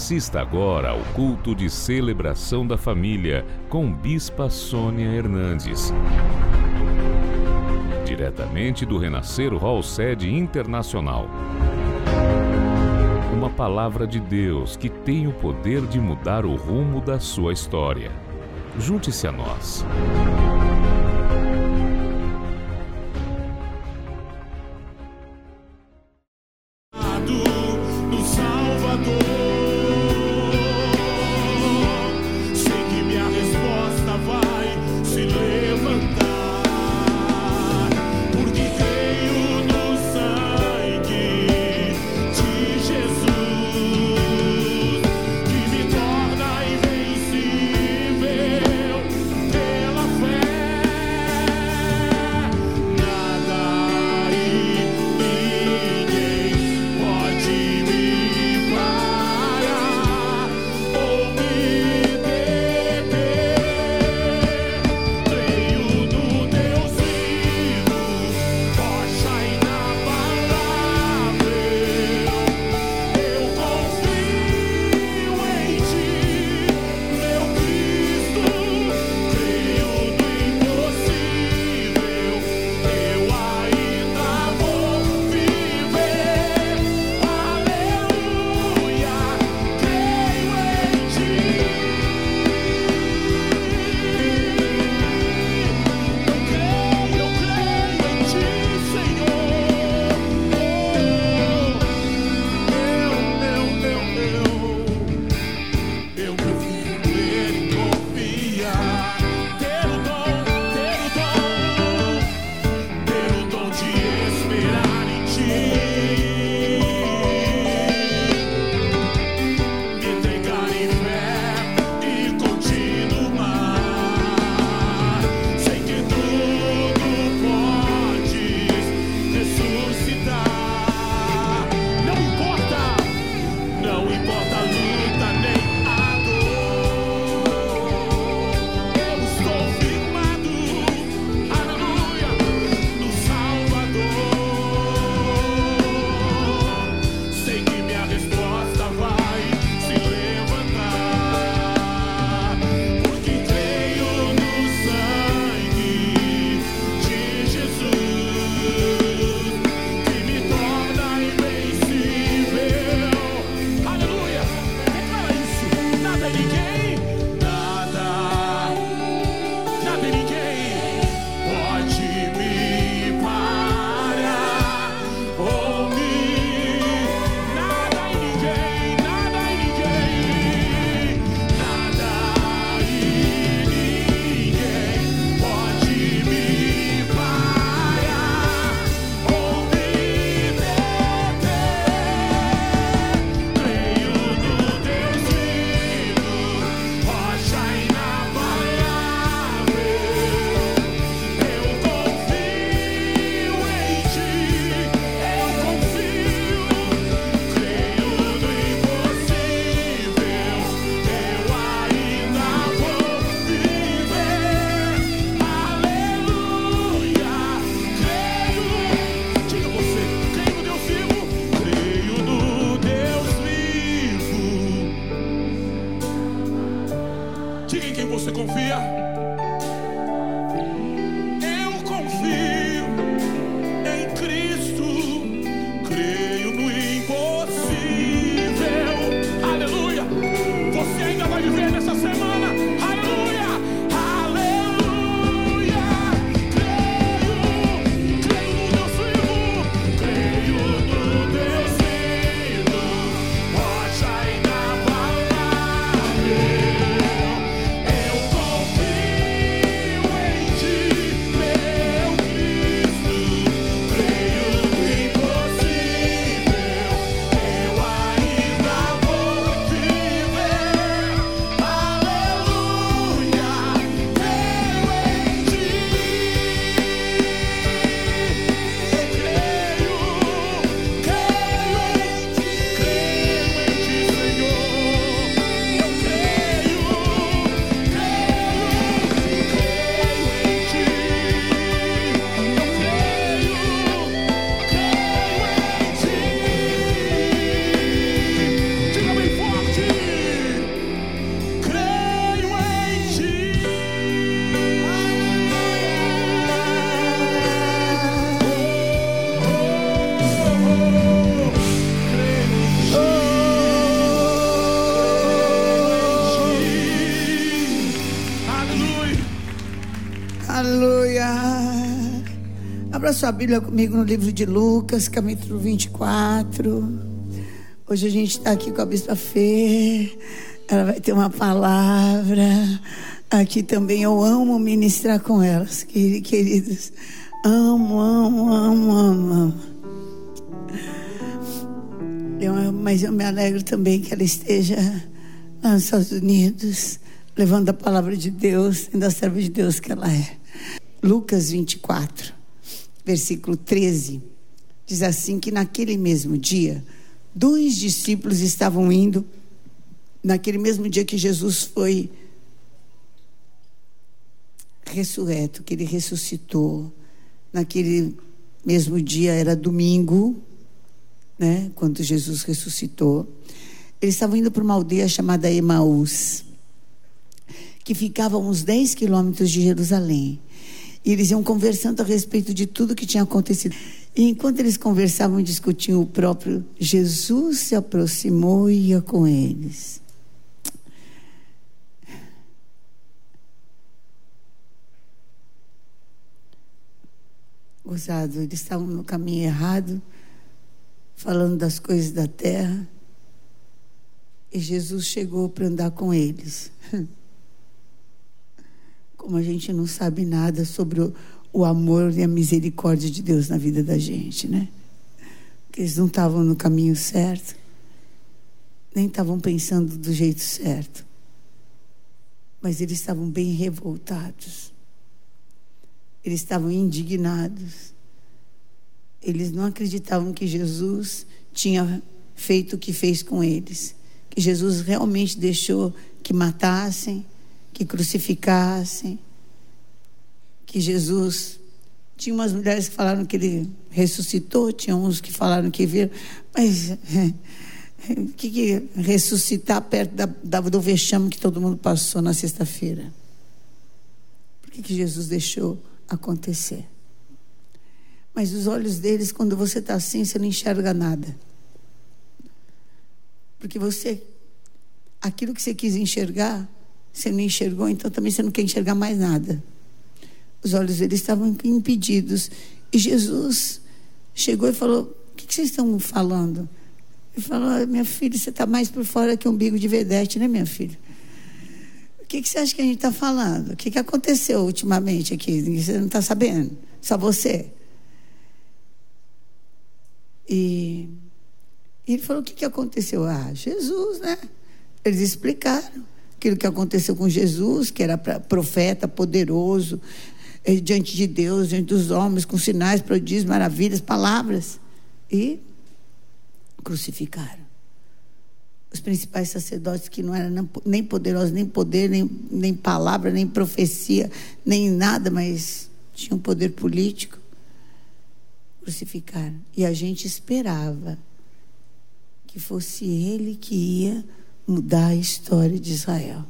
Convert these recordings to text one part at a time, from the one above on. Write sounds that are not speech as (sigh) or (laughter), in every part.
Assista agora ao culto de celebração da família com Bispa Sônia Hernandes. Diretamente do Renascer Hall Sede Internacional. Uma palavra de Deus que tem o poder de mudar o rumo da sua história. Junte-se a nós. Aleluia. Abra sua Bíblia comigo no livro de Lucas, capítulo 24. Hoje a gente está aqui com a Bispa Fê. Ela vai ter uma palavra. Aqui também eu amo ministrar com elas, queridos. Amo, amo, amo, amo, amo. Eu, mas eu me alegro também que ela esteja nos Estados Unidos, levando a palavra de Deus, sendo a serva de Deus que ela é. Lucas 24, versículo 13, diz assim: que naquele mesmo dia, dois discípulos estavam indo, naquele mesmo dia que Jesus foi ressurreto, que ele ressuscitou, naquele mesmo dia era domingo, né, quando Jesus ressuscitou. Eles estavam indo para uma aldeia chamada Emaús, que ficava a uns 10 quilômetros de Jerusalém. E eles iam conversando a respeito de tudo que tinha acontecido. E enquanto eles conversavam e discutiam, o próprio Jesus se aproximou e ia com eles. Gozado, eles estavam no caminho errado, falando das coisas da terra. E Jesus chegou para andar com eles. (laughs) Como a gente não sabe nada sobre o, o amor e a misericórdia de Deus na vida da gente, né? Porque eles não estavam no caminho certo, nem estavam pensando do jeito certo. Mas eles estavam bem revoltados. Eles estavam indignados. Eles não acreditavam que Jesus tinha feito o que fez com eles. Que Jesus realmente deixou que matassem, que crucificassem. Que Jesus. Tinha umas mulheres que falaram que ele ressuscitou, tinha uns que falaram que viram. Mas. (laughs) O que, que ressuscitar perto da, da, do vexame que todo mundo passou na sexta-feira? Por que, que Jesus deixou acontecer. Mas os olhos deles, quando você está assim, você não enxerga nada. Porque você, aquilo que você quis enxergar, você não enxergou, então também você não quer enxergar mais nada. Os olhos deles estavam impedidos. E Jesus chegou e falou: O que, que vocês estão falando? Ele falou: Minha filha, você está mais por fora que um umbigo de vedete, né, minha filha? que, que você acha que a gente está falando? O que, que aconteceu ultimamente aqui? Você não está sabendo? Só você. E ele falou: o que, que aconteceu? Ah, Jesus, né? Eles explicaram aquilo que aconteceu com Jesus, que era profeta poderoso, eh, diante de Deus, diante dos homens, com sinais, prodígios, maravilhas, palavras. E crucificaram os principais sacerdotes que não eram nem poderosos, nem poder, nem, nem palavra, nem profecia, nem nada, mas tinham poder político, crucificaram. E a gente esperava que fosse ele que ia mudar a história de Israel.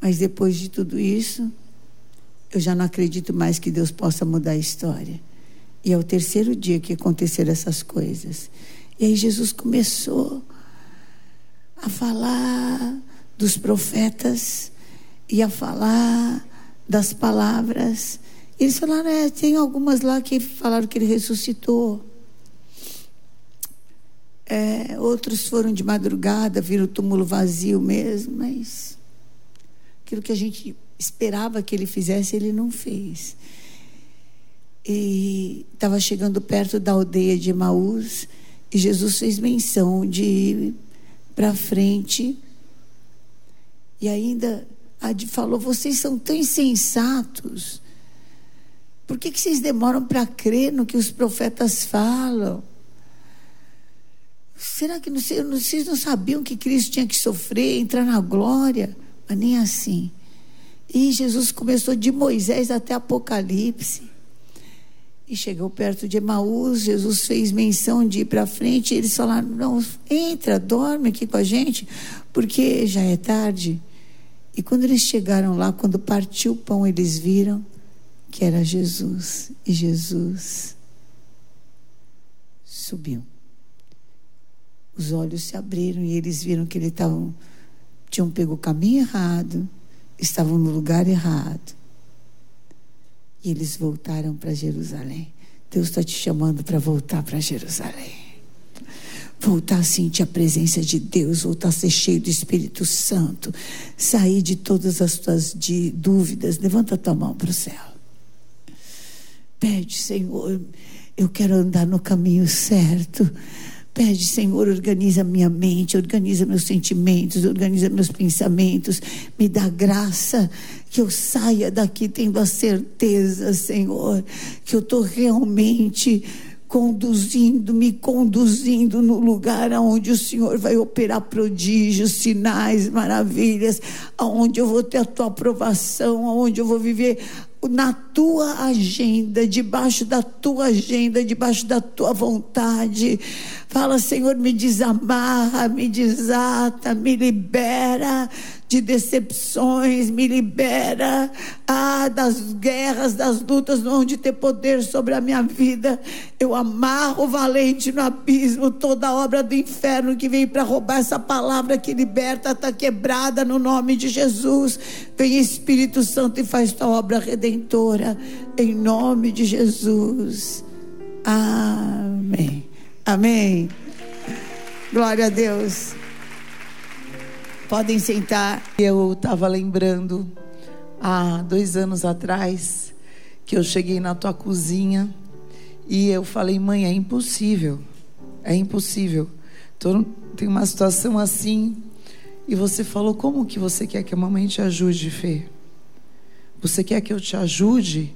Mas depois de tudo isso, eu já não acredito mais que Deus possa mudar a história. E é o terceiro dia que aconteceram essas coisas. E aí Jesus começou a falar dos profetas e a falar das palavras. Eles falaram, é, tem algumas lá que falaram que ele ressuscitou. É, outros foram de madrugada, viram o túmulo vazio mesmo, mas aquilo que a gente esperava que ele fizesse, ele não fez. E estava chegando perto da aldeia de Emaús, e Jesus fez menção de para frente. E ainda falou: vocês são tão insensatos. Por que, que vocês demoram para crer no que os profetas falam? Será que vocês não sabiam que Cristo tinha que sofrer, entrar na glória? Mas nem assim. E Jesus começou de Moisés até Apocalipse. E chegou perto de Emaús, Jesus fez menção de ir para frente, e eles falaram: não, entra, dorme aqui com a gente, porque já é tarde. E quando eles chegaram lá, quando partiu o pão, eles viram que era Jesus. E Jesus subiu. Os olhos se abriram e eles viram que eles estavam, tinham pego o caminho errado, estavam no lugar errado. E eles voltaram para Jerusalém. Deus está te chamando para voltar para Jerusalém. Voltar a sentir a presença de Deus, voltar a ser cheio do Espírito Santo, sair de todas as tuas de dúvidas. Levanta a tua mão para o céu. Pede, Senhor, eu quero andar no caminho certo. Pede, Senhor, organiza minha mente, organiza meus sentimentos, organiza meus pensamentos, me dá graça que eu saia daqui tendo a certeza, Senhor, que eu estou realmente conduzindo, me conduzindo no lugar aonde o Senhor vai operar prodígios, sinais, maravilhas, aonde eu vou ter a tua aprovação, aonde eu vou viver na tua agenda, debaixo da tua agenda, debaixo da tua vontade. Fala, Senhor, me desamarra, me desata, me libera de decepções, me libera ah, das guerras, das lutas, onde ter poder sobre a minha vida. Eu amarro valente no abismo, toda obra do inferno que vem para roubar essa palavra que liberta, está quebrada no nome de Jesus. Vem Espírito Santo e faz tua obra redentora, em nome de Jesus. Amém. Amém. Glória a Deus. Podem sentar. Eu estava lembrando há dois anos atrás que eu cheguei na tua cozinha e eu falei, mãe, é impossível, é impossível. Tô, tem uma situação assim e você falou, como que você quer que a mamãe te ajude, Fê? Você quer que eu te ajude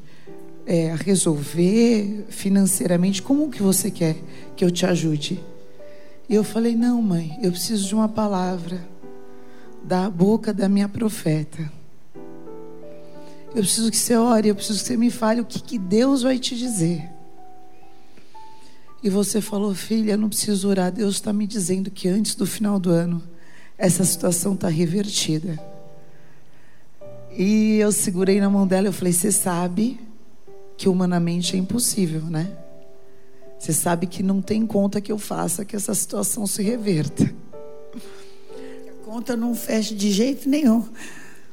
é, a resolver financeiramente? Como que você quer que eu te ajude? E eu falei, não, mãe, eu preciso de uma palavra da boca da minha profeta. Eu preciso que você ore, eu preciso que você me fale o que, que Deus vai te dizer. E você falou, filha, eu não preciso orar. Deus está me dizendo que antes do final do ano, essa situação está revertida. E eu segurei na mão dela e falei: Você sabe que humanamente é impossível, né? Você sabe que não tem conta que eu faça que essa situação se reverta conta não fecha de jeito nenhum.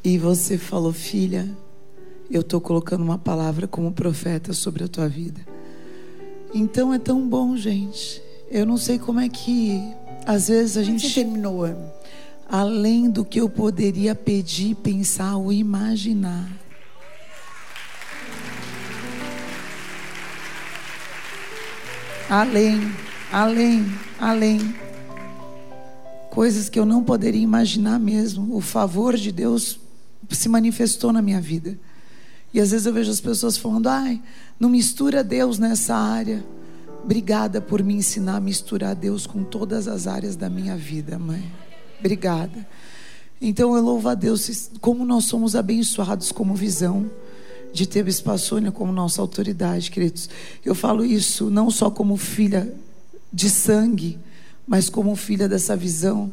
E você falou, filha, eu estou colocando uma palavra como profeta sobre a tua vida. Então é tão bom, gente. Eu não sei como é que às vezes a gente Você terminou o ano. Além do que eu poderia pedir, pensar ou imaginar. Além, além, além coisas que eu não poderia imaginar mesmo. O favor de Deus se manifestou na minha vida. E às vezes eu vejo as pessoas falando: ai, não mistura Deus nessa área. Obrigada por me ensinar a misturar Deus com todas as áreas da minha vida, mãe. Obrigada. Então eu louvo a Deus como nós somos abençoados como visão de ter Bispa Sônia como nossa autoridade, queridos. Eu falo isso não só como filha de sangue, mas como filha dessa visão.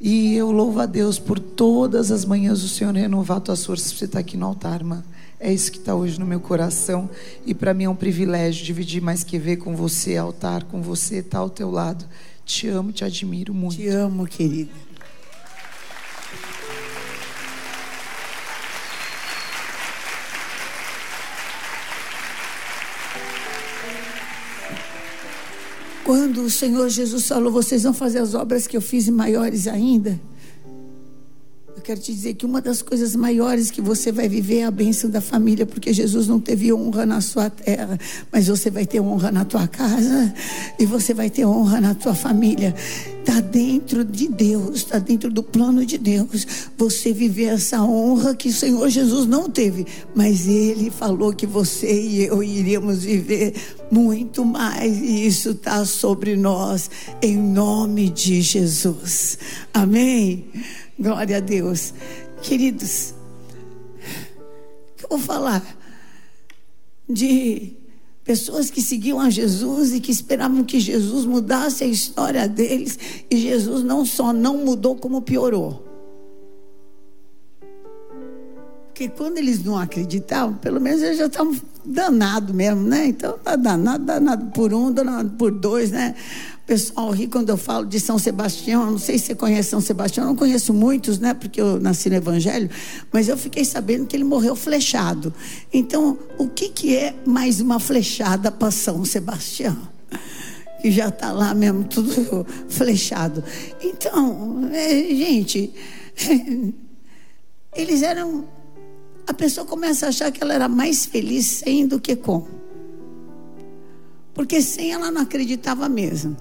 E eu louvo a Deus por todas as manhãs o Senhor renovar tuas forças para você estar aqui no altar, irmã. É isso que está hoje no meu coração. E para mim é um privilégio dividir mais que ver com você, altar, com você, estar tá ao teu lado. Te amo, te admiro muito. Te amo, querida. Quando o Senhor Jesus falou, vocês vão fazer as obras que eu fiz e maiores ainda. Eu quero te dizer que uma das coisas maiores que você vai viver é a bênção da família, porque Jesus não teve honra na sua terra, mas você vai ter honra na tua casa e você vai ter honra na tua família. Está dentro de Deus, está dentro do plano de Deus. Você viver essa honra que o Senhor Jesus não teve, mas Ele falou que você e eu iríamos viver muito mais, e isso está sobre nós, em nome de Jesus. Amém? Glória a Deus. Queridos, eu vou falar de Pessoas que seguiam a Jesus e que esperavam que Jesus mudasse a história deles, e Jesus não só não mudou, como piorou. Porque quando eles não acreditavam, pelo menos eles já estavam danados mesmo, né? Então, tá danado, danado por um, danado por dois, né? O pessoal ri quando eu falo de São Sebastião. Não sei se você conhece São Sebastião, eu não conheço muitos, né? Porque eu nasci no Evangelho, mas eu fiquei sabendo que ele morreu flechado. Então, o que, que é mais uma flechada para São Sebastião? (laughs) Que já está lá mesmo, tudo (laughs) flechado. Então, é, gente, (laughs) eles eram. A pessoa começa a achar que ela era mais feliz sem do que com. Porque sem ela não acreditava mesmo.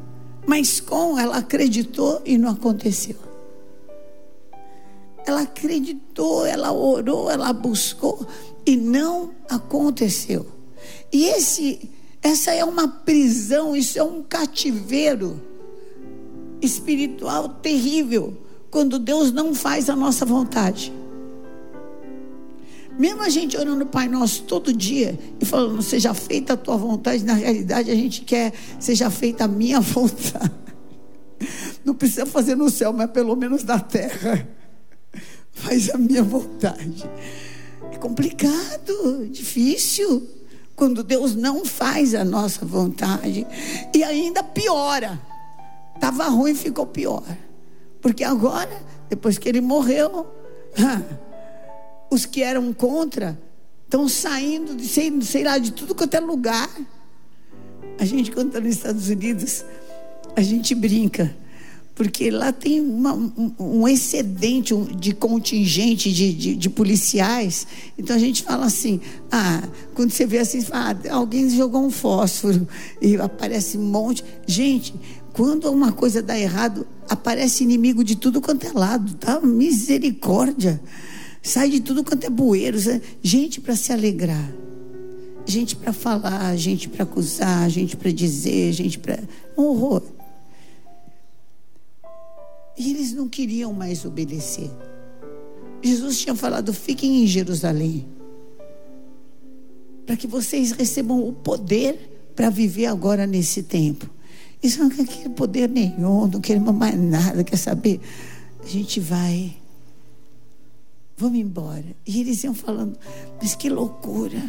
Mas com ela acreditou e não aconteceu. Ela acreditou, ela orou, ela buscou e não aconteceu. E esse, essa é uma prisão, isso é um cativeiro espiritual terrível quando Deus não faz a nossa vontade. Mesmo a gente orando o Pai Nosso todo dia e falando, seja feita a tua vontade, na realidade a gente quer, seja feita a minha (laughs) vontade. Não precisa fazer no céu, mas pelo menos na terra. Faz a minha vontade. É complicado, difícil. Quando Deus não faz a nossa vontade. E ainda piora. Estava ruim, ficou pior. Porque agora, depois que ele morreu, (laughs) os que eram contra estão saindo de sei, sei lá de tudo quanto é lugar. A gente quando está nos Estados Unidos, a gente brinca. Porque lá tem uma, um, um, excedente de contingente de, de, de, policiais. Então a gente fala assim: ah, quando você vê assim, ah, alguém jogou um fósforo e aparece um monte. Gente, quando uma coisa dá errado, aparece inimigo de tudo quanto é lado, tá? Misericórdia. Sai de tudo quanto é bueiro. Gente para se alegrar. Gente para falar, gente para acusar, gente para dizer, gente para. Um horror. E eles não queriam mais obedecer. Jesus tinha falado: fiquem em Jerusalém. Para que vocês recebam o poder para viver agora nesse tempo. Isso não quer poder nenhum, não queremos mais nada, quer saber? A gente vai vamos embora. E eles iam falando, mas que loucura.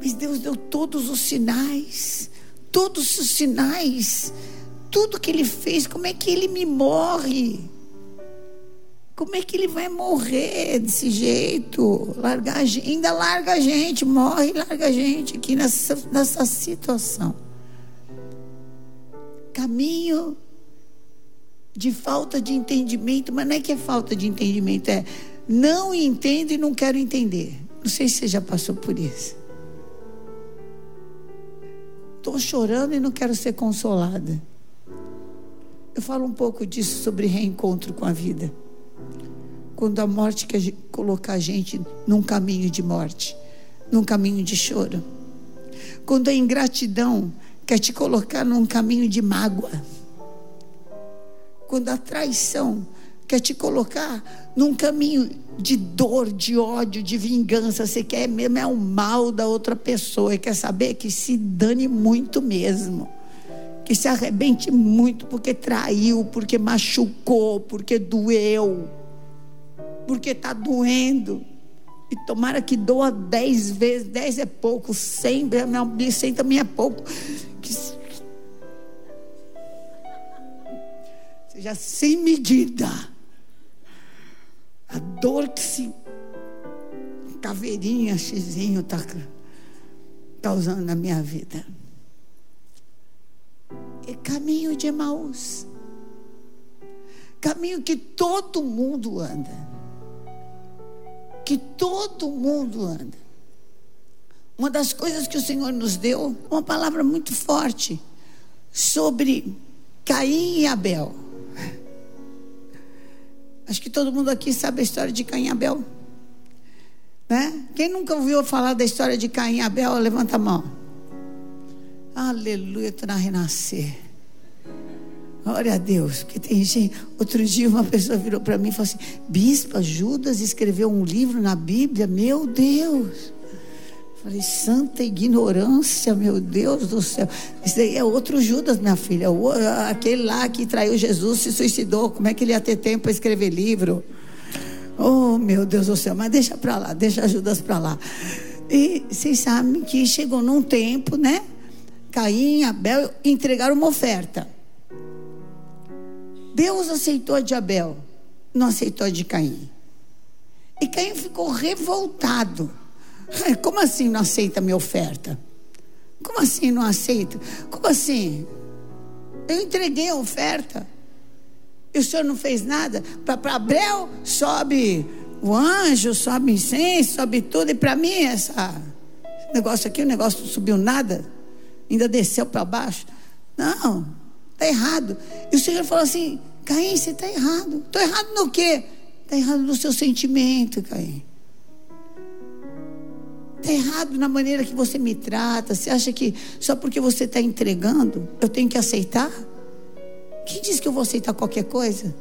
Mas Deus deu todos os sinais, todos os sinais, tudo que ele fez, como é que ele me morre? Como é que ele vai morrer desse jeito? Largar, ainda larga a gente, morre, larga a gente aqui nessa, nessa situação. Caminho de falta de entendimento, mas não é que é falta de entendimento, é não entendo e não quero entender. Não sei se você já passou por isso. Estou chorando e não quero ser consolada. Eu falo um pouco disso sobre reencontro com a vida. Quando a morte quer colocar a gente num caminho de morte, num caminho de choro. Quando a ingratidão quer te colocar num caminho de mágoa quando a traição quer te colocar num caminho de dor, de ódio, de vingança, você quer mesmo é o mal da outra pessoa e quer saber que se dane muito mesmo. Que se arrebente muito porque traiu, porque machucou, porque doeu, porque está doendo. E tomara que doa dez vezes, dez é pouco, cem, cem também é pouco. Seja sem medida. A dor que se caveirinha, xizinho está causando na minha vida. É caminho de Emaús. Caminho que todo mundo anda. Que todo mundo anda. Uma das coisas que o Senhor nos deu, uma palavra muito forte sobre Caim e Abel. Acho que todo mundo aqui sabe a história de Caim e Abel. Né? Quem nunca ouviu falar da história de Caim e Abel, levanta a mão. Aleluia, estou na renascer. Glória a Deus, porque tem gente. Outro dia uma pessoa virou para mim e falou assim: Bispa, Judas escreveu um livro na Bíblia, meu Deus. Falei, santa ignorância, meu Deus do céu. Isso aí é outro Judas, minha filha. Aquele lá que traiu Jesus se suicidou. Como é que ele ia ter tempo para escrever livro? Oh, meu Deus do céu, mas deixa pra lá, deixa Judas pra lá. E vocês sabem que chegou num tempo, né? Caim Abel entregaram uma oferta. Deus aceitou a de Abel, não aceitou a de Caim. E Caim ficou revoltado. Como assim não aceita a minha oferta? Como assim não aceita? Como assim? Eu entreguei a oferta. E o senhor não fez nada? Para Abel sobe o anjo, sobe incenso, sobe tudo. E para mim, essa, esse negócio aqui, o negócio não subiu nada. Ainda desceu para baixo. Não, está errado. E o Senhor falou assim: Caim, você está errado. Estou errado no quê? Está errado no seu sentimento, Caim. Está errado na maneira que você me trata. Você acha que só porque você está entregando, eu tenho que aceitar? Quem diz que eu vou aceitar qualquer coisa?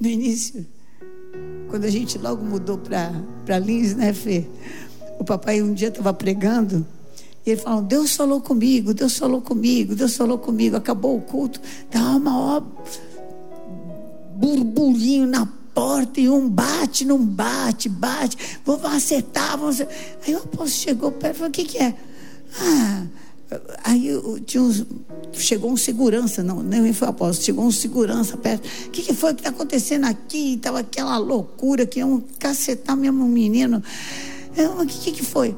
No início, quando a gente logo mudou para Lins, né, Fê? O papai um dia estava pregando e ele falou: Deus falou comigo, Deus falou comigo, Deus falou comigo. Acabou o culto, dá uma ó, burburinho na porta e um bate, não bate, bate. Vou acertar, vamos Aí o apóstolo chegou perto e falou: O que, que é? Ah, aí tinha uns, chegou um segurança, não, nem foi apóstolo, chegou um segurança perto. O que, que foi que está acontecendo aqui? Estava aquela loucura que um cacetar mesmo um menino. O que, que foi?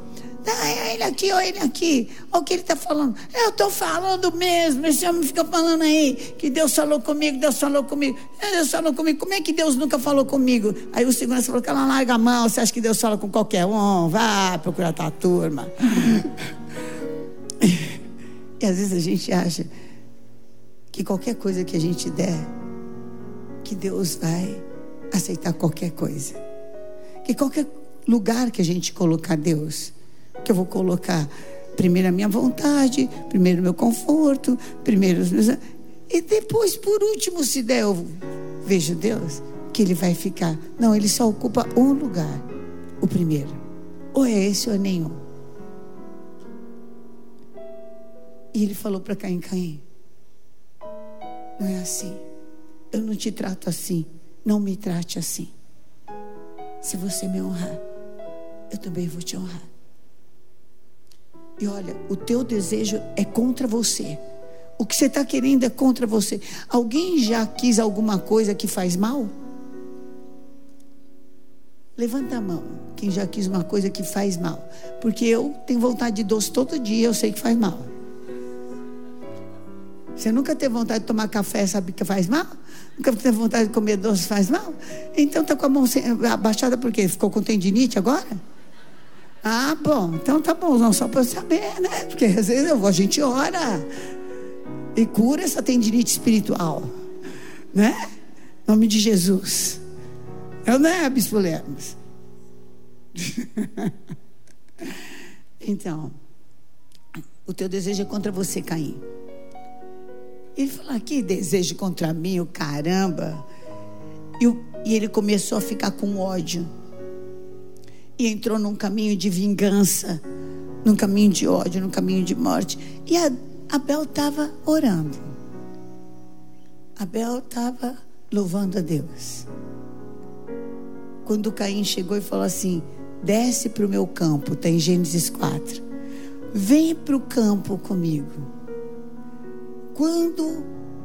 Ah, ele aqui, olha ele aqui. Olha o que ele está falando. Eu estou falando mesmo. Esse homem fica falando aí que Deus falou comigo, Deus falou comigo. É, Deus falou comigo. Como é que Deus nunca falou comigo? Aí o segurança falou: ela larga a mão. Você acha que Deus fala com qualquer um? Vá procurar tua turma. (laughs) e às vezes a gente acha que qualquer coisa que a gente der, que Deus vai aceitar qualquer coisa. Que qualquer lugar que a gente colocar Deus, que eu vou colocar primeiro a minha vontade, primeiro o meu conforto, primeiro os meus. E depois, por último, se der, eu vejo Deus, que ele vai ficar. Não, ele só ocupa um lugar, o primeiro. Ou é esse ou é nenhum. E ele falou para Caim: Caim, não é assim. Eu não te trato assim. Não me trate assim. Se você me honrar, eu também vou te honrar. E olha, o teu desejo é contra você. O que você está querendo é contra você. Alguém já quis alguma coisa que faz mal? Levanta a mão. Quem já quis uma coisa que faz mal? Porque eu tenho vontade de doce todo dia, eu sei que faz mal. Você nunca teve vontade de tomar café, sabe que faz mal? Nunca teve vontade de comer doce, faz mal? Então está com a mão abaixada porque ficou com tendinite agora? Ah, bom, então tá bom, não só para eu né? Porque às vezes eu, a gente ora e cura essa tendinite espiritual, né? Nome de Jesus. Eu não é, Bispo Lemos? (laughs) então, o teu desejo é contra você, Caim. Ele falou: que desejo contra mim, o caramba. E, e ele começou a ficar com ódio. E entrou num caminho de vingança, num caminho de ódio, num caminho de morte. E Abel estava orando. Abel estava louvando a Deus. Quando Caim chegou e falou assim: desce para o meu campo, está em Gênesis 4. Vem para o campo comigo. Quando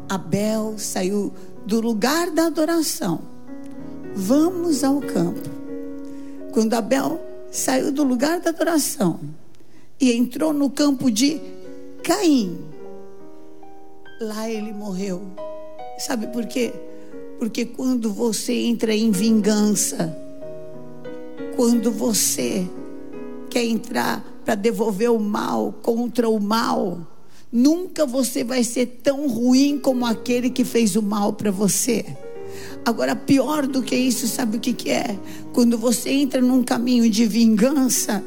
Abel saiu do lugar da adoração, vamos ao campo. Quando Abel saiu do lugar da adoração e entrou no campo de Caim, lá ele morreu. Sabe por quê? Porque quando você entra em vingança, quando você quer entrar para devolver o mal contra o mal, Nunca você vai ser tão ruim como aquele que fez o mal para você. Agora, pior do que isso, sabe o que, que é? Quando você entra num caminho de vingança,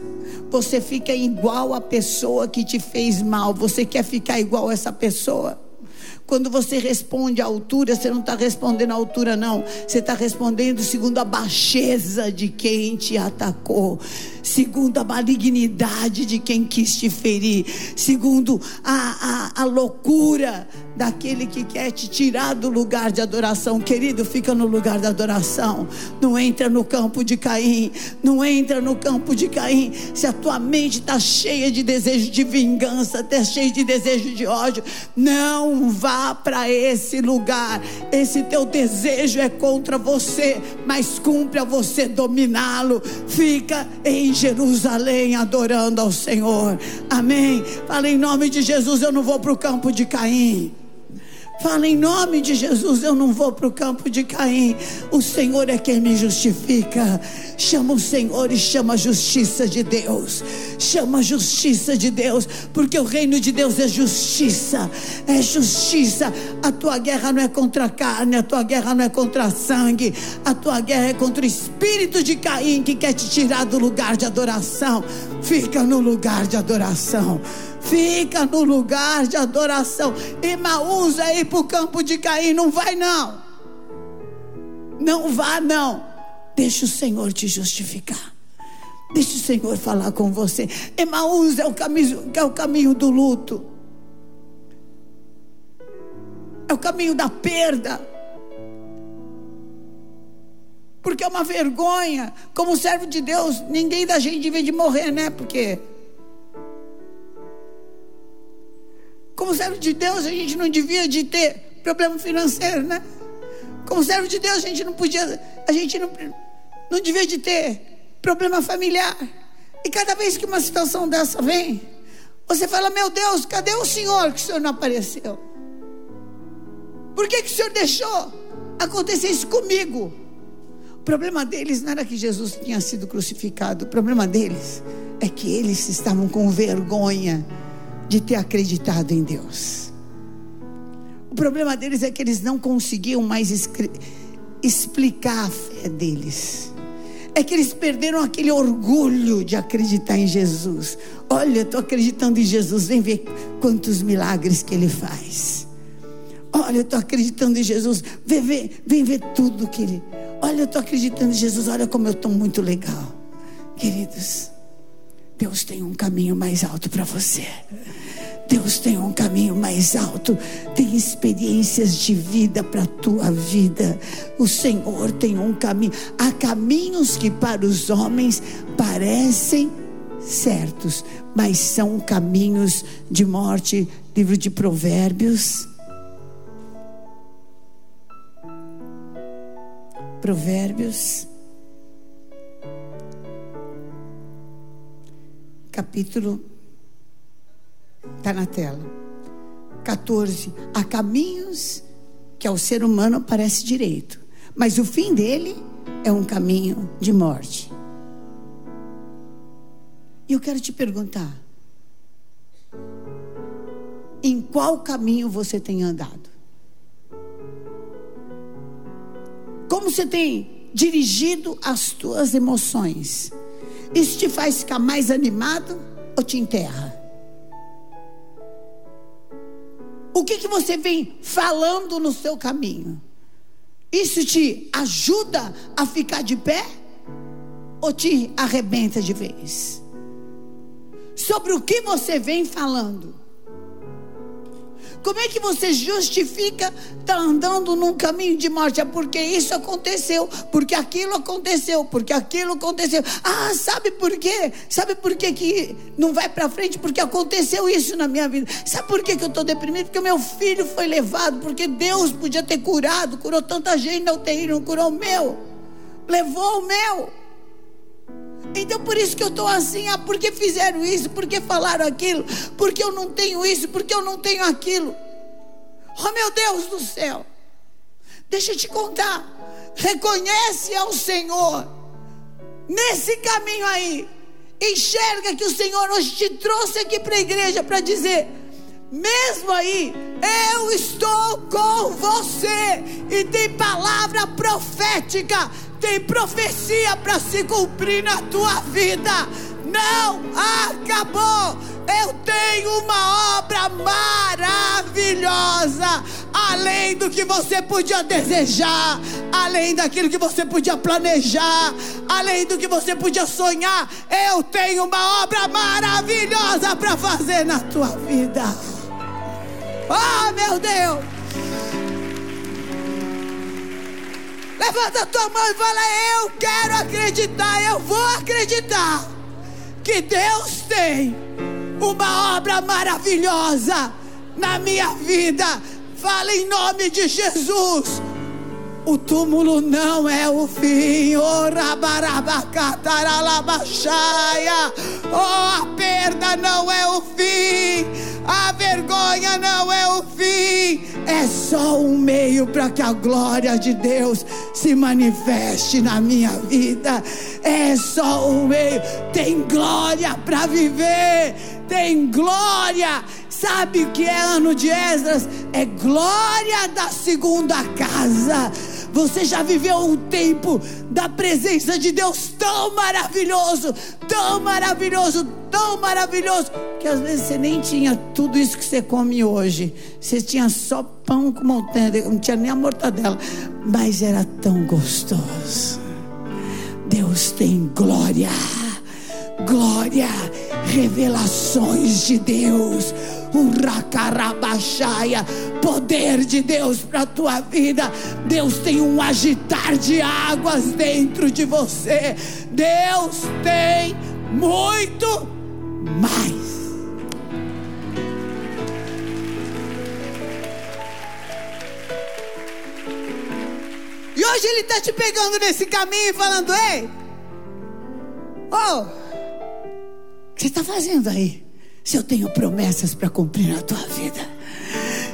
você fica igual a pessoa que te fez mal. Você quer ficar igual a essa pessoa. Quando você responde à altura, você não está respondendo à altura, não. Você está respondendo segundo a baixeza de quem te atacou, segundo a malignidade de quem quis te ferir, segundo a, a, a loucura daquele que quer te tirar do lugar de adoração. Querido, fica no lugar da adoração. Não entra no campo de Caim. Não entra no campo de Caim. Se a tua mente está cheia de desejo de vingança, está cheia de desejo de ódio, não vá para esse lugar. Esse teu desejo é contra você, mas cumpre a você dominá-lo. Fica em Jerusalém adorando ao Senhor. Amém. Fala em nome de Jesus, eu não vou para o campo de Caim. Fala em nome de Jesus, eu não vou para o campo de Caim. O Senhor é quem me justifica. Chama o Senhor e chama a justiça de Deus. Chama a justiça de Deus, porque o reino de Deus é justiça. É justiça. A tua guerra não é contra a carne, a tua guerra não é contra sangue. A tua guerra é contra o espírito de Caim que quer te tirar do lugar de adoração. Fica no lugar de adoração. Fica no lugar de adoração. Emaús é ir para o campo de Caim. Não vai, não. Não vá, não. Deixa o Senhor te justificar. Deixa o Senhor falar com você. Emaús é o caminho, é o caminho do luto. É o caminho da perda. Porque é uma vergonha. Como servo de Deus, ninguém da gente devia de morrer, né? Porque Como servo de Deus, a gente não devia de ter problema financeiro, né? Como servo de Deus, a gente não podia, a gente não, não devia de ter problema familiar. E cada vez que uma situação dessa vem, você fala: Meu Deus, cadê o Senhor que o Senhor não apareceu? Por que, que o Senhor deixou acontecer isso comigo? O problema deles não era que Jesus tinha sido crucificado, o problema deles é que eles estavam com vergonha de ter acreditado em Deus. O problema deles é que eles não conseguiam mais explicar a fé deles. É que eles perderam aquele orgulho de acreditar em Jesus. Olha, estou acreditando em Jesus, vem ver quantos milagres que ele faz. Olha, eu estou acreditando em Jesus, vem ver, vem ver tudo que ele. Olha, eu estou acreditando em Jesus, olha como eu estou muito legal. Queridos, Deus tem um caminho mais alto para você. Deus tem um caminho mais alto, tem experiências de vida para a tua vida. O Senhor tem um caminho. Há caminhos que para os homens parecem certos, mas são caminhos de morte. Livro de Provérbios. Provérbios capítulo. Está na tela. 14. Há caminhos que ao ser humano parece direito, mas o fim dele é um caminho de morte. E eu quero te perguntar: em qual caminho você tem andado? Como você tem dirigido as tuas emoções? Isso te faz ficar mais animado ou te enterra? O que, que você vem falando no seu caminho? Isso te ajuda a ficar de pé ou te arrebenta de vez? Sobre o que você vem falando? Como é que você justifica estar tá andando num caminho de morte? É porque isso aconteceu, porque aquilo aconteceu, porque aquilo aconteceu. Ah, sabe por quê? Sabe por quê que não vai para frente? Porque aconteceu isso na minha vida. Sabe por quê que eu estou deprimido? Porque o meu filho foi levado, porque Deus podia ter curado, curou tanta gente na UTI, não curou o meu. Levou o meu. Então por isso que eu estou assim, ah, porque fizeram isso, porque falaram aquilo, porque eu não tenho isso, porque eu não tenho aquilo. Oh meu Deus do céu, deixa eu te contar. Reconhece ao Senhor nesse caminho aí. Enxerga que o Senhor hoje te trouxe aqui para a igreja para dizer: mesmo aí, eu estou com você. E tem palavra profética tem profecia para se cumprir na tua vida. Não acabou. Eu tenho uma obra maravilhosa, além do que você podia desejar, além daquilo que você podia planejar, além do que você podia sonhar. Eu tenho uma obra maravilhosa para fazer na tua vida. Oh, meu Deus! Levanta a tua mão e fala: Eu quero acreditar, eu vou acreditar que Deus tem uma obra maravilhosa na minha vida. Fala em nome de Jesus. O túmulo não é o fim. Oh, a perda não é o fim. A vergonha não é o fim. É só um meio para que a glória de Deus se manifeste na minha vida. É só um meio. Tem glória para viver. Tem glória. Sabe o que é ano de Esdras? É glória da segunda casa. Você já viveu um tempo da presença de Deus tão maravilhoso, tão maravilhoso, tão maravilhoso, que às vezes você nem tinha tudo isso que você come hoje. Você tinha só pão com montanha, não tinha nem a mortadela, mas era tão gostoso. Deus tem glória, glória, revelações de Deus. Uracarabachaya, poder de Deus para a tua vida. Deus tem um agitar de águas dentro de você. Deus tem muito mais. E hoje ele está te pegando nesse caminho e falando: Ei, oh, o que você está fazendo aí? Se eu tenho promessas para cumprir na tua vida,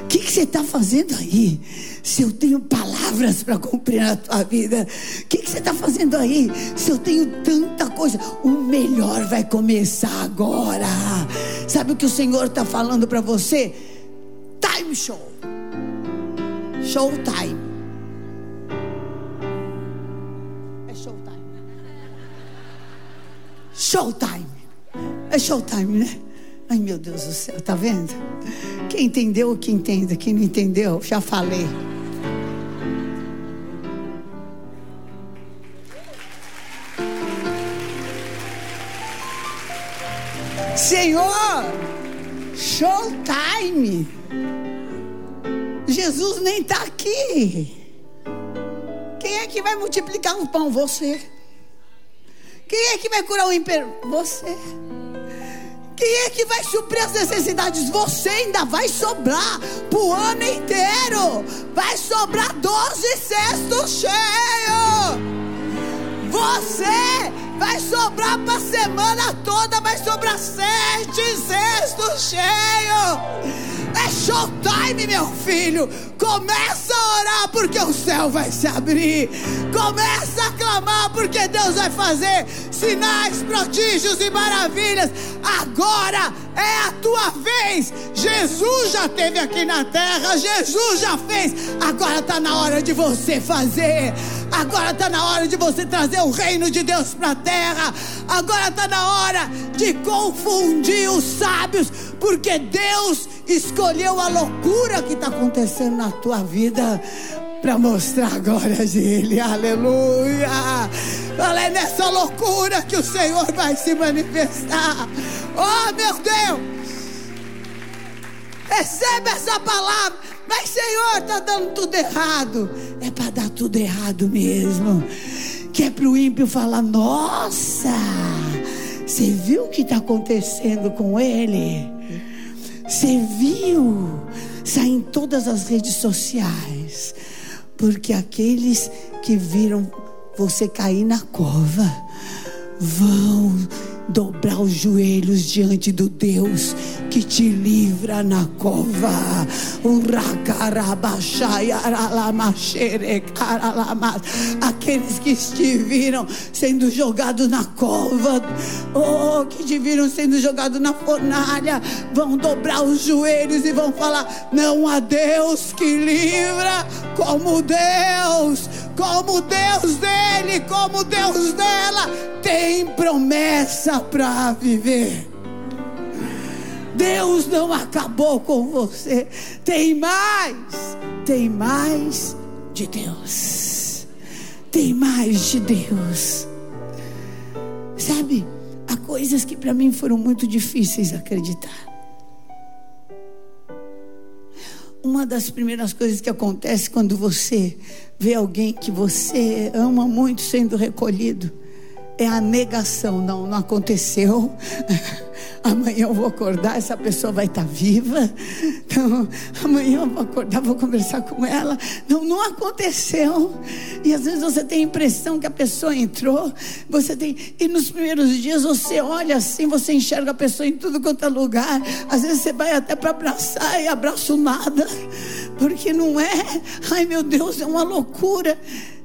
o que, que você está fazendo aí? Se eu tenho palavras para cumprir na tua vida, o que, que você está fazendo aí? Se eu tenho tanta coisa, o melhor vai começar agora. Sabe o que o Senhor está falando para você? Time show, show time. É show time. Show time. É show time, né? Ai meu Deus do céu, tá vendo? Quem entendeu, que entenda. Quem não entendeu, já falei. Senhor, showtime. Jesus nem está aqui. Quem é que vai multiplicar o pão? Você. Quem é que vai curar o império? Você. Quem é que vai suprir as necessidades? Você ainda vai sobrar pro ano inteiro. Vai sobrar 12 cestos cheios. Você vai sobrar para semana toda, vai sobrar sete cestos cheios. É showtime, meu filho. Começa a orar porque o céu vai se abrir. Começa a clamar porque Deus vai fazer sinais, prodígios e maravilhas. Agora é a tua vez. Jesus já esteve aqui na terra, Jesus já fez. Agora está na hora de você fazer. Agora está na hora de você trazer o reino de Deus para a terra. Agora está na hora de confundir os sábios, porque Deus escolheu a loucura que está acontecendo na tua vida para mostrar a glória dele. Aleluia! Fala, é nessa loucura que o Senhor vai se manifestar. Oh, meu Deus! Recebe essa palavra. Mas, Senhor, está dando tudo errado. É para dar tudo errado mesmo. Que é para o ímpio falar: Nossa, você viu o que está acontecendo com ele? Você viu? Sai em todas as redes sociais. Porque aqueles que viram você cair na cova vão dobrar os joelhos diante do Deus que te livra na cova. Aqueles que te viram sendo jogados na cova, oh, que te viram sendo jogados na fornalha, vão dobrar os joelhos e vão falar: Não há Deus que livra como Deus, como Deus dele, como Deus dela, tem promessa para viver. Deus não acabou com você. Tem mais. Tem mais de Deus. Tem mais de Deus. Sabe, há coisas que para mim foram muito difíceis acreditar. uma das primeiras coisas que acontece quando você vê alguém que você ama muito sendo recolhido é a negação. Não, não aconteceu. (laughs) Amanhã eu vou acordar, essa pessoa vai estar viva. Então, amanhã eu vou acordar, vou conversar com ela. Não, não aconteceu. E às vezes você tem a impressão que a pessoa entrou. Você tem. E nos primeiros dias você olha assim, você enxerga a pessoa em tudo quanto é lugar. Às vezes você vai até para abraçar e abraço nada. Porque não é. Ai meu Deus, é uma loucura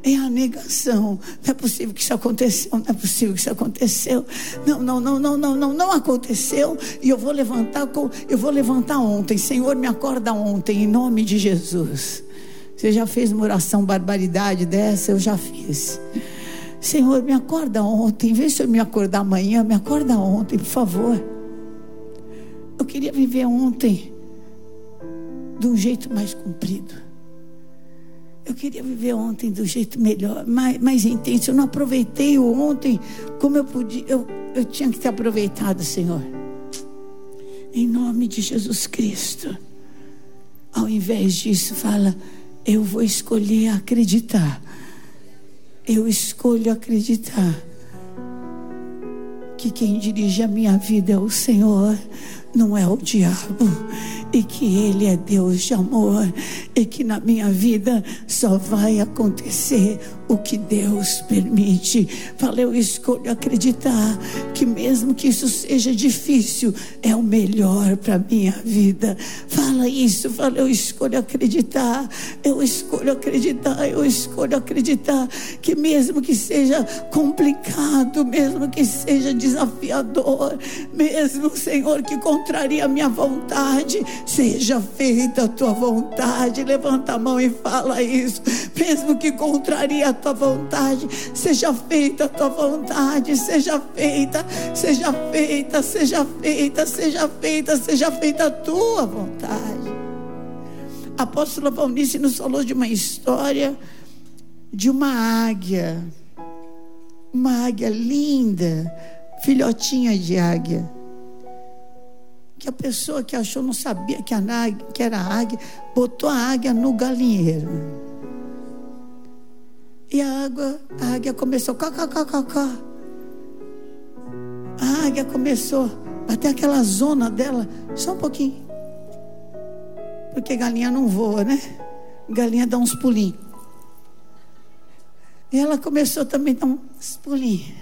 é a negação. Não é possível que isso aconteceu, não é possível que isso aconteceu. Não, não, não, não, não, não, não aconteceu. E eu vou levantar, eu vou levantar ontem. Senhor, me acorda ontem, em nome de Jesus. Você já fez uma oração barbaridade dessa? Eu já fiz. Senhor, me acorda ontem. Vê se eu me acordar amanhã. Me acorda ontem, por favor. Eu queria viver ontem de um jeito mais comprido. Eu queria viver ontem do jeito melhor, mais, mais intenso. Eu não aproveitei o ontem como eu podia. Eu, eu tinha que ter aproveitado, Senhor. Em nome de Jesus Cristo. Ao invés disso, fala: Eu vou escolher acreditar. Eu escolho acreditar que quem dirige a minha vida é o Senhor, não é o diabo e que Ele é Deus de amor e que na minha vida só vai acontecer o que Deus permite. Fala, eu escolho acreditar que mesmo que isso seja difícil, é o melhor para minha vida. Fala isso, fala, eu escolho acreditar, eu escolho acreditar, eu escolho acreditar que mesmo que seja complicado, mesmo que seja desafiador, mesmo, Senhor, que contraria a minha vontade, seja feita a tua vontade. Levanta a mão e fala isso, mesmo que contraria a tua vontade, seja feita a tua vontade, seja feita, seja feita, seja feita, seja feita, seja feita a tua vontade. A apóstola Valnice nos falou de uma história de uma águia, uma águia linda, filhotinha de águia. Que a pessoa que achou não sabia que, que era águia, botou a águia no galinheiro. E a água, a águia começou, cá, cá, cá, cá, cá. A águia começou até aquela zona dela, só um pouquinho. Porque galinha não voa, né? Galinha dá uns pulinhos. E ela começou também a dar uns pulinhos.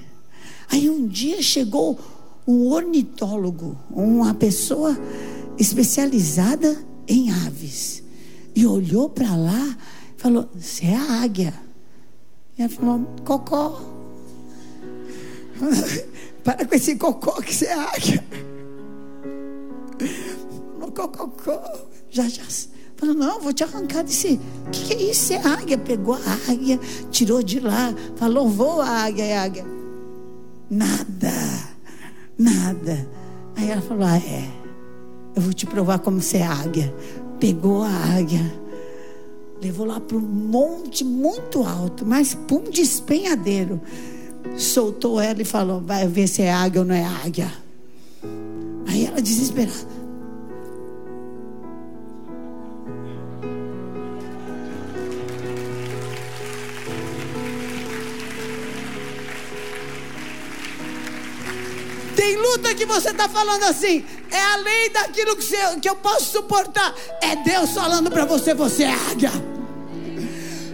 Aí um dia chegou um ornitólogo, uma pessoa especializada em aves. E olhou para lá e falou: Você é a águia. E ela falou: Cocó. (laughs) Para com esse cocó que você é águia. Cocó, já, já. Falou, não, vou te arrancar desse. O que, que, é isso? É águia. Pegou a águia, tirou de lá, falou, voa águia, é águia. Nada, nada. Aí ela falou, ah, é. Eu vou te provar como você é águia. Pegou a águia levou lá para um monte muito alto, mas para um despenhadeiro. Soltou ela e falou: Vai ver se é águia ou não é águia. Aí ela desesperada. Que você está falando assim, é além daquilo que, você, que eu posso suportar. É Deus falando para você: você é águia.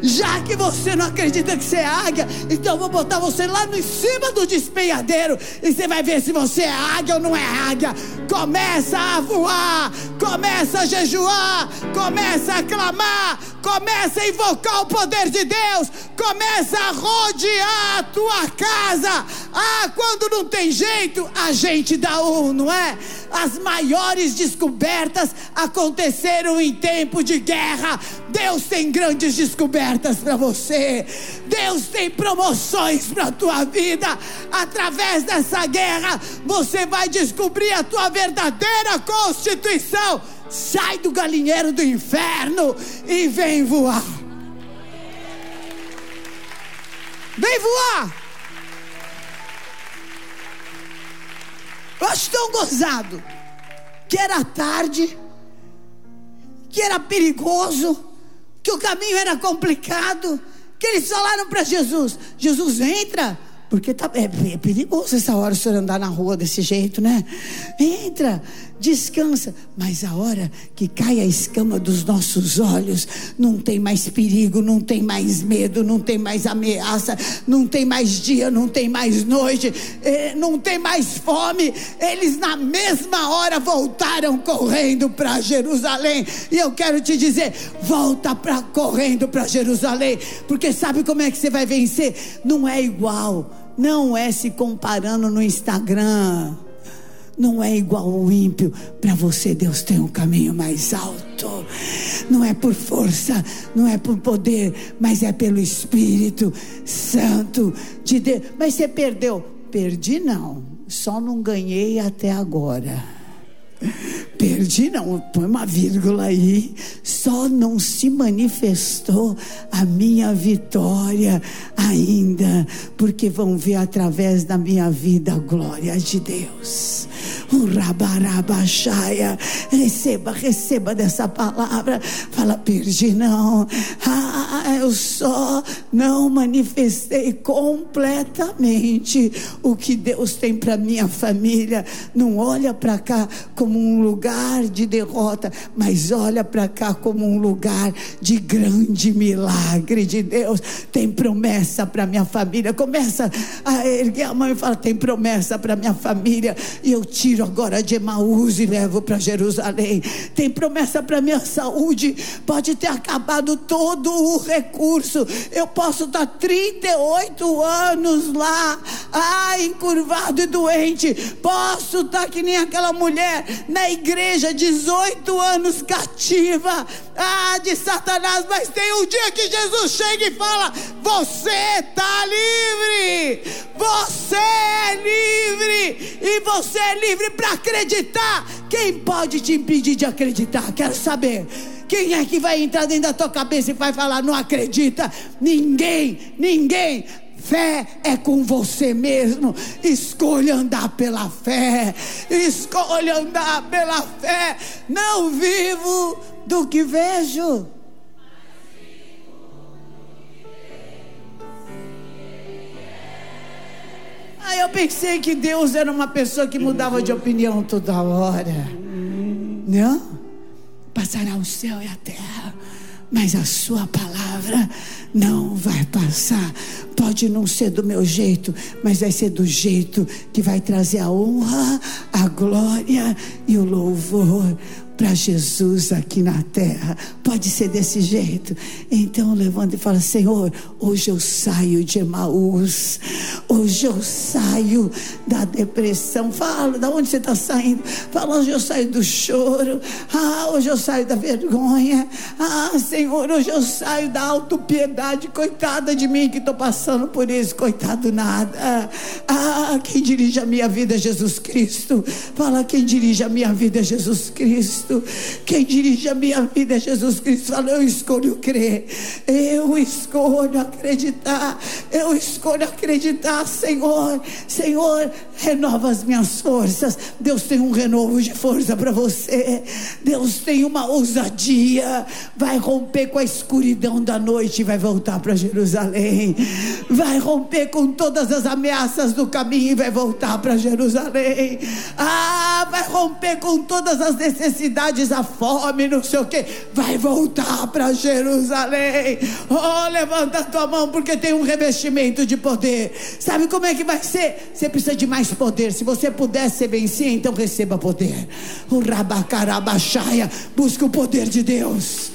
Já que você não acredita que você é águia, então eu vou botar você lá no cima do despenhadeiro e você vai ver se você é águia ou não é águia. Começa a voar, começa a jejuar, começa a clamar, começa a invocar o poder de Deus, começa a rodear a tua casa. Ah, quando não tem jeito, a gente dá um, não é? As maiores descobertas aconteceram em tempo de guerra. Deus tem grandes descobertas para você. Deus tem promoções para tua vida. Através dessa guerra, você vai descobrir a tua verdadeira constituição. Sai do galinheiro do inferno e vem voar. Vem voar. Eu acho tão gozado que era tarde, que era perigoso, que o caminho era complicado, que eles falaram para Jesus: Jesus entra, porque tá, é, é perigoso essa hora o senhor andar na rua desse jeito, né? Entra, descansa. Mas a hora que cai a escama dos nossos olhos, não tem mais perigo, não tem mais medo, não tem mais ameaça, não tem mais dia, não tem mais noite, eh, não tem mais fome. Eles na mesma hora voltaram correndo para Jerusalém. E eu quero te dizer, volta para correndo para Jerusalém, porque sabe como é que você vai vencer? Não é igual, não é se comparando no Instagram não é igual o ímpio. Para você, Deus tem um caminho mais alto. Não é por força, não é por poder, mas é pelo Espírito Santo de Deus. Mas você perdeu? Perdi não, só não ganhei até agora. Perdi não, põe uma vírgula aí. Só não se manifestou a minha vitória ainda, porque vão ver através da minha vida a glória de Deus. O rabarabaxaia, receba, receba dessa palavra. Fala, perdi não. Ah, eu só não manifestei completamente o que Deus tem para minha família. Não olha para cá como um lugar de derrota, mas olha para cá como um lugar de grande milagre de Deus. Tem promessa para minha família. Começa a erguer a mão e fala: tem promessa para minha família. E eu tiro agora de Emaús e levo para Jerusalém. Tem promessa para minha saúde. Pode ter acabado todo o recurso. Eu posso estar 38 anos lá, ah, encurvado e doente. Posso estar que nem aquela mulher na igreja, 18 anos cativa, ah, de Satanás. Mas tem um dia que Jesus chega e fala: Você está livre. Você é livre. E você é livre para acreditar. Quem pode te impedir de acreditar? Quero saber. Quem é que vai entrar dentro da tua cabeça e vai falar, não acredita? Ninguém, ninguém. Fé é com você mesmo. Escolha andar pela fé. Escolha andar pela fé. Não vivo do que vejo. Aí eu pensei que Deus era uma pessoa que mudava de opinião toda hora. Não? Passará o céu e a terra, mas a sua palavra não vai passar. Pode não ser do meu jeito, mas vai ser do jeito que vai trazer a honra, a glória e o louvor para Jesus aqui na terra. Pode ser desse jeito. Então levanta e fala: Senhor, hoje eu saio de Emaús. Hoje eu saio da depressão. Fala, da onde você está saindo? Fala, hoje eu saio do choro. Ah, hoje eu saio da vergonha. Ah, Senhor, hoje eu saio da autopiedade. Coitada de mim que estou passando por isso. Coitado nada. Ah, quem dirige a minha vida é Jesus Cristo. Fala, quem dirige a minha vida é Jesus Cristo. Quem dirige a minha vida é Jesus Cristo. Fala, eu escolho crer. Eu escolho acreditar. Eu escolho acreditar, Senhor. Senhor, renova as minhas forças. Deus tem um renovo de força para você. Deus tem uma ousadia. Vai romper com a escuridão da noite e vai voltar para Jerusalém. Vai romper com todas as ameaças do caminho e vai voltar para Jerusalém. Ah, vai romper com todas as necessidades, a fome, não sei o que. Vai voltar para Jerusalém. Oh, levanta a tua mão porque tem um revestimento de poder. Sabe como é que vai ser? Você precisa de mais poder. Se você puder ser vencer, então receba poder. O rabacarabaxaia, busca o poder de Deus.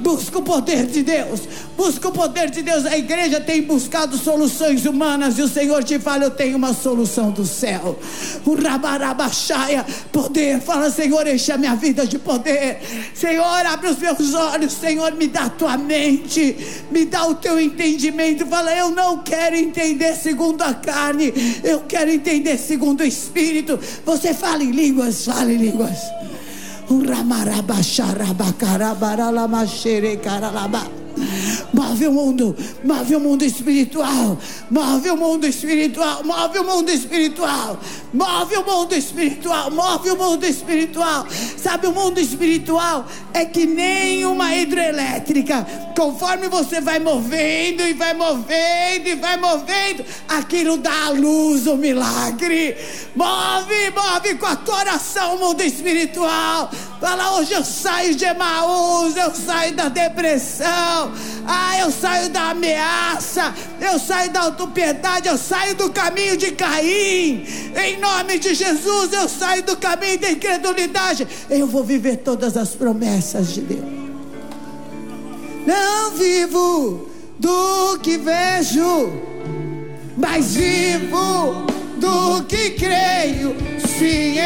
Busca o poder de Deus. Busca o poder de Deus. A igreja tem buscado soluções humanas e o Senhor te fala: Eu tenho uma solução do céu. O rabarabaxaia, poder. Fala, Senhor, enche a minha vida de poder. Senhor, abre os meus olhos. Senhor, me dá a tua mente. Me dá o teu entendimento. Fala, eu não quero entender segundo a carne. Eu quero entender segundo o Espírito. Você fala em línguas, fala em línguas. Uramarabasharabakarabaralamashere karalaba. Move o mundo, move o mundo espiritual, move o mundo espiritual, move o mundo espiritual, move o mundo espiritual, move o mundo espiritual. Sabe, o mundo espiritual é que nem uma hidrelétrica. Conforme você vai movendo e vai movendo e vai movendo, aquilo dá à luz o milagre. Move, move com a tua oração o mundo espiritual. Fala, hoje eu saio de Emaús, eu saio da depressão, ah, eu saio da ameaça, eu saio da autopiedade, eu saio do caminho de Caim. Em nome de Jesus, eu saio do caminho da incredulidade. Eu vou viver todas as promessas de Deus. Não vivo do que vejo, mas vivo do que creio. Sim,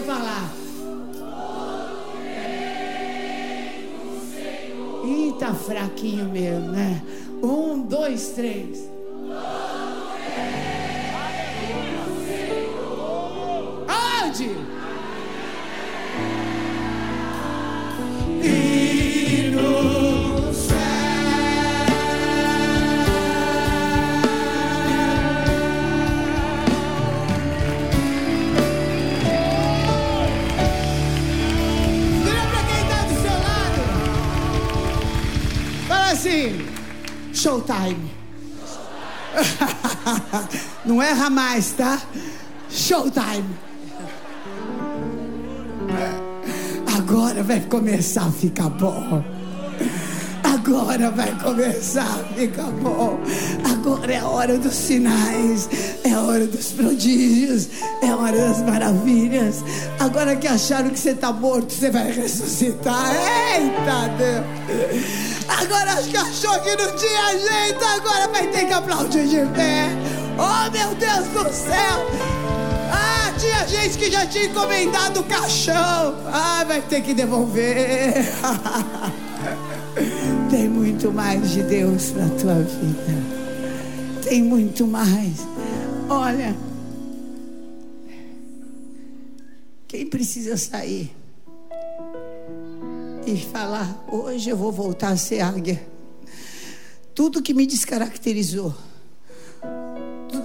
falar. Ih, tá fraquinho mesmo, né? Um, dois, três. Aonde? Não erra mais, tá? Showtime. Agora vai começar a ficar bom. Agora vai começar a ficar bom. Agora é a hora dos sinais, é a hora dos prodígios, é a hora das maravilhas. Agora que acharam que você está morto, você vai ressuscitar. Eita Deus! Agora acho que achou que não tinha jeito, agora vai ter que aplaudir de pé. Oh meu Deus do céu! Ah, tinha gente que já tinha encomendado o caixão. Ah, vai ter que devolver. (laughs) Tem muito mais de Deus na tua vida. Tem muito mais. Olha, quem precisa sair e falar: hoje eu vou voltar a ser águia. Tudo que me descaracterizou,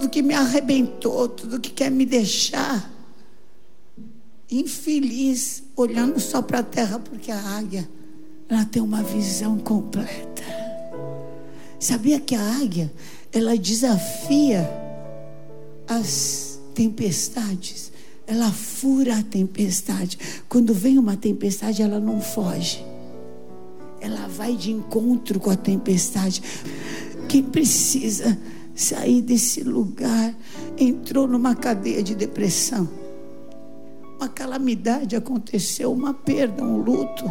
tudo que me arrebentou, tudo que quer me deixar infeliz, olhando só para a terra, porque a águia ela tem uma visão completa. Sabia que a águia ela desafia as tempestades, ela fura a tempestade. Quando vem uma tempestade, ela não foge. Ela vai de encontro com a tempestade. Quem precisa sair desse lugar entrou numa cadeia de depressão. Uma calamidade aconteceu, uma perda, um luto,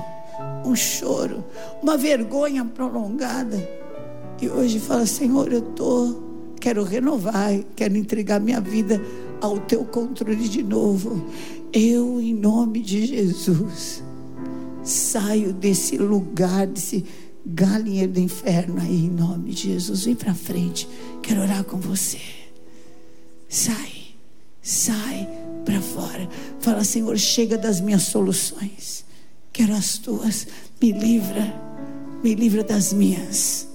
um choro, uma vergonha prolongada. E hoje fala: Senhor, eu tô, quero renovar, quero entregar minha vida ao teu controle de novo. Eu, em nome de Jesus, saio desse lugar, desse galinheiro do inferno aí, em nome de Jesus. Vem para frente, quero orar com você. Sai, sai para fora. Fala, Senhor, chega das minhas soluções. Quero as tuas. Me livra, me livra das minhas.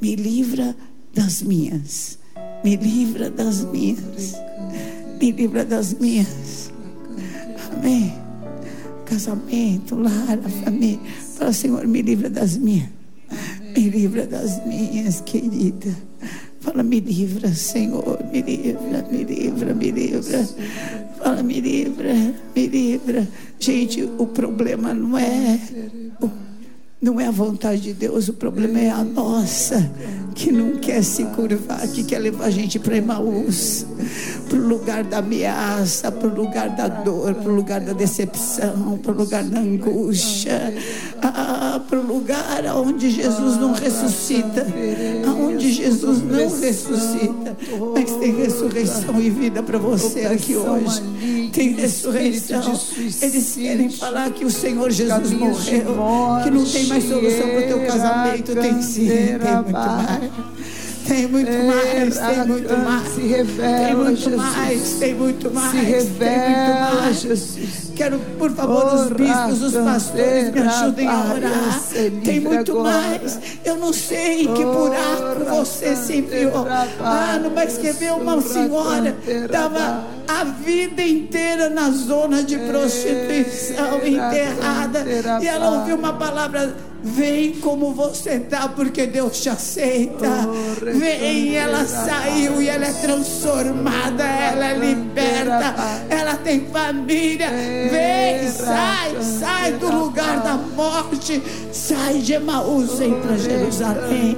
Me livra das minhas. Me livra das minhas. Me livra das minhas. Amém. Casamento, lar, família. Fala, Senhor, me livra das minhas. Me livra das minhas, querida. Fala, me livra, Senhor, me livra, me livra, me livra. Fala, me livra, me livra. Gente, o problema não é o não é a vontade de Deus, o problema é a nossa, que não quer se curvar, que quer levar a gente para Emaús, para o lugar da ameaça, para o lugar da dor, para o lugar da decepção, para o lugar da angústia, ah, para o lugar onde Jesus não ressuscita, aonde Jesus não ressuscita, mas tem ressurreição e vida para você aqui hoje. Tem ressurreição. Eles querem falar que o Senhor Jesus morreu, que não tem mais solução para o teu casamento. Tem sim, (laughs) tem muito mais. Tem muito mais, tem muito mais. Se revela, Tem muito mais, tem muito mais. Se tem muito revela, mais. Jesus. Quero, por favor, os bispos, os pastores, me ajudem a vai, orar. Tem muito mais. Eu não sei que buraco você se enfiou. vai, Ah, não mas quer ver uma senhora estava a vida inteira na zona de prostituição, Era, enterrada. E ela vai. ouviu uma palavra. Vem como você está, porque Deus te aceita. Oh, Vem, ela saiu e ela é transformada, ela é liberta, ela tem família. Vem, sai, sai do lugar da morte, sai de Emaús, vem para Jerusalém.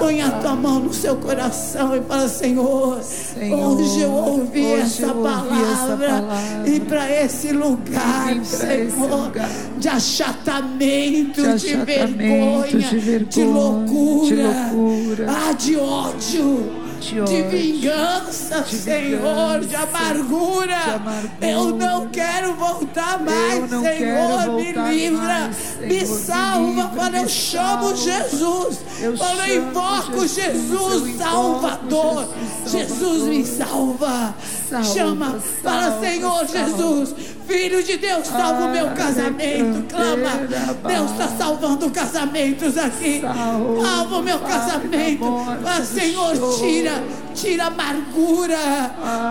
Põe a tua mão no seu coração e fala: Senhor, hoje eu ouvi essa palavra e para esse lugar, Senhor, de achatamento, De achatamento, vergonha, de vergonha, de loucura, de loucura. ah, de ódio. De De ódio, vingança, de Senhor, de vingança, amargura. de amargura. Eu não quero voltar mais, Senhor, quero me voltar livra, mais, me Senhor, me salva. livra, Fala, eu me chamo. Jesus, Eu Fala, eu invoco Jesus, Jesus, Salvador. Jesus me salva. Salva, Chama, fala, salva, Senhor salva. Jesus, Filho de Deus, salva o meu Ah, casamento. Clama, Deus está salvando casamentos aqui. Salva, o meu casamento. Ah, Senhor, tira, tira amargura,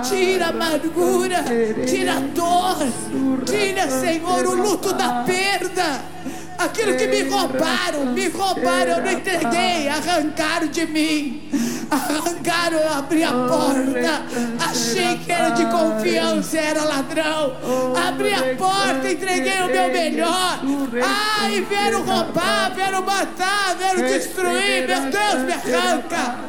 tira amargura, tira a dor, tira, Senhor, o luto da perda. Aquilo que me roubaram, me roubaram, eu não entreguei, arrancaram de mim, arrancaram, eu abri a porta, achei que era de confiança, era ladrão, abri a porta, entreguei o meu melhor, ai, vieram roubar, vieram matar, vieram destruir, meu Deus, me arranca.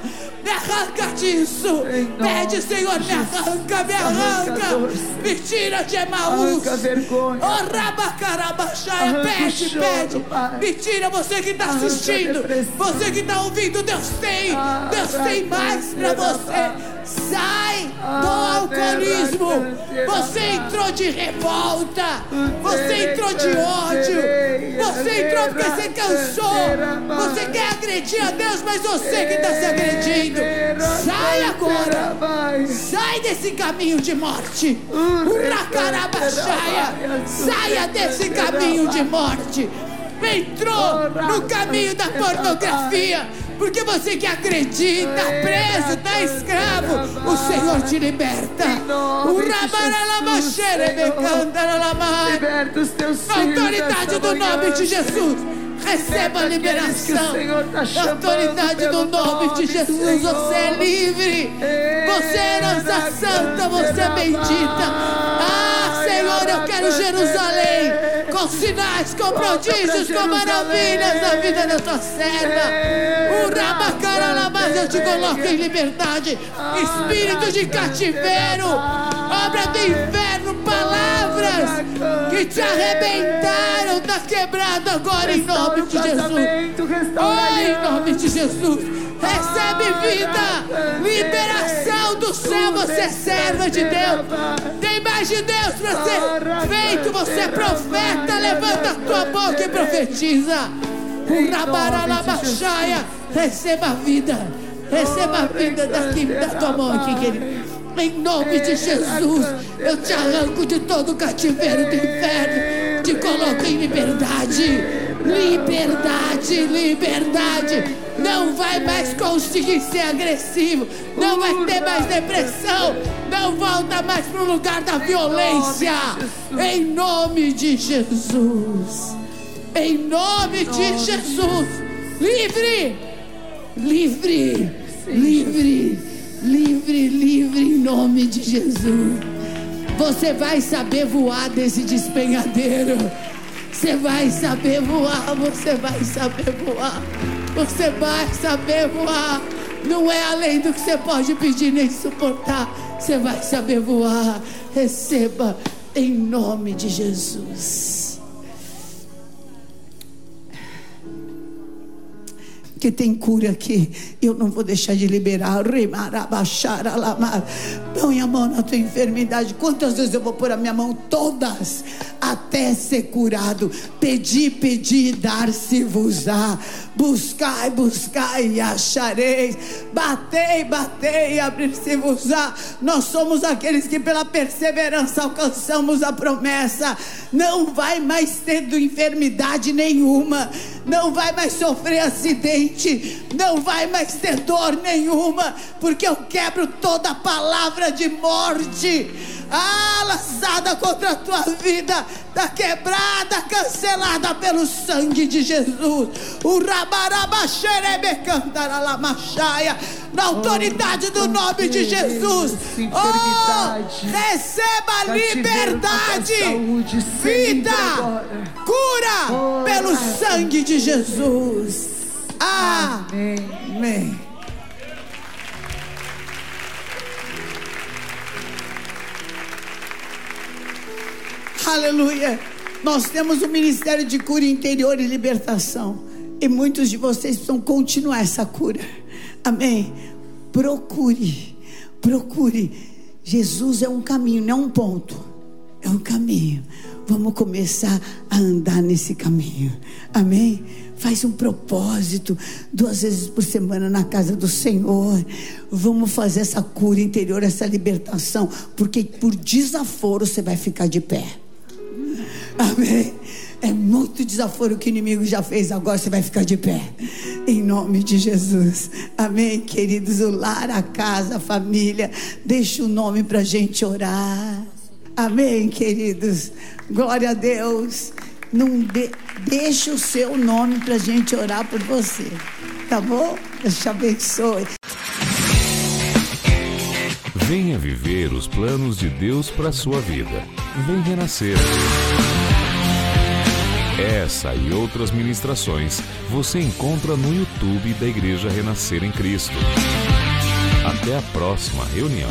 Me arranca disso! Pede, Senhor, me arranca, me arranca! Me tira de Emaús! Oh, rabacarabaxaia, pede, pede! Me tira, você que está assistindo! Você que está ouvindo, Deus tem! Ah, Deus tem mais para você! Sai do Ah, alcoolismo! Você entrou de revolta! Você entrou de ódio! Você entrou porque você cansou! Você quer agredir a Deus, mas você que está se agredindo! Sai agora! Sai desse caminho de morte! Canteira, Saia desse caminho de morte! Entrou no caminho da pornografia! Porque você que agredir, está preso, está escravo, o Senhor te liberta! Liberta os teus filhos. autoridade do nome de Jesus. Receba a liberação. Tá autoridade do nome de Jesus. Senhor. Você é livre. Você é herança santa. Você é bendita. Ah, Senhor, eu quero Jerusalém. Com sinais, com prodígios, com maravilhas na vida da tua serva. O Rabacaralabás, eu te coloco em liberdade. Espírito de cativeiro. Obra do inferno, palavras que te arrebentaram. Está quebrado agora em nome de Jesus. Oh, em nome de Jesus. Recebe vida. Liberação do céu. Você é serva de Deus. Tem mais de Deus para ser feito. Você é profeta. Levanta a tua boca e profetiza. Rabaralabaxaia. Receba a vida. Receba a vida daqui, da tua mão aqui, querido. Em nome de Jesus, eu te arranco de todo o cativeiro do inferno. Te coloco em liberdade. Liberdade, liberdade. Não vai mais conseguir ser agressivo. Não vai ter mais depressão. Não volta mais para o lugar da violência. Em nome de Jesus. Em nome de Jesus. Livre. Livre. Livre. Livre, livre em nome de Jesus. Você vai saber voar desse despenhadeiro. Você vai saber voar, você vai saber voar. Você vai saber voar. Não é além do que você pode pedir nem suportar. Você vai saber voar. Receba em nome de Jesus. Que tem cura aqui. Eu não vou deixar de liberar. Põe a mão na tua enfermidade. Quantas vezes eu vou pôr a minha mão? Todas. Até ser curado. Pedi, pedi, dar-se-vos-á. Buscai, buscai e achareis. Batei, batei e abrir-se-vos-á. Nós somos aqueles que pela perseverança alcançamos a promessa. Não vai mais tendo enfermidade nenhuma. Não vai mais sofrer acidente. Não vai mais ter dor nenhuma. Porque eu quebro toda palavra de morte. Ah, lançada contra a tua vida, está quebrada, cancelada pelo sangue de Jesus. O rabarabaxerebecantaralamachaia, na autoridade do nome de Jesus. Oh, receba liberdade, vida, cura pelo sangue de Jesus. Amém. Aleluia. Nós temos o ministério de cura interior e libertação. E muitos de vocês precisam continuar essa cura. Amém. Procure, procure. Jesus é um caminho, não um ponto. É um caminho. Vamos começar a andar nesse caminho. Amém? Faz um propósito, duas vezes por semana na casa do Senhor. Vamos fazer essa cura interior, essa libertação, porque por desaforo você vai ficar de pé. Amém. É muito desaforo que o inimigo já fez, agora você vai ficar de pé. Em nome de Jesus. Amém, queridos. O lar, a casa, a família. Deixa o nome para a gente orar. Amém, queridos. Glória a Deus. Não de, deixa o seu nome para a gente orar por você. Tá bom? Deus te abençoe. Venha viver os planos de Deus para sua vida. Vem renascer. Essa e outras ministrações você encontra no YouTube da Igreja Renascer em Cristo. Até a próxima reunião.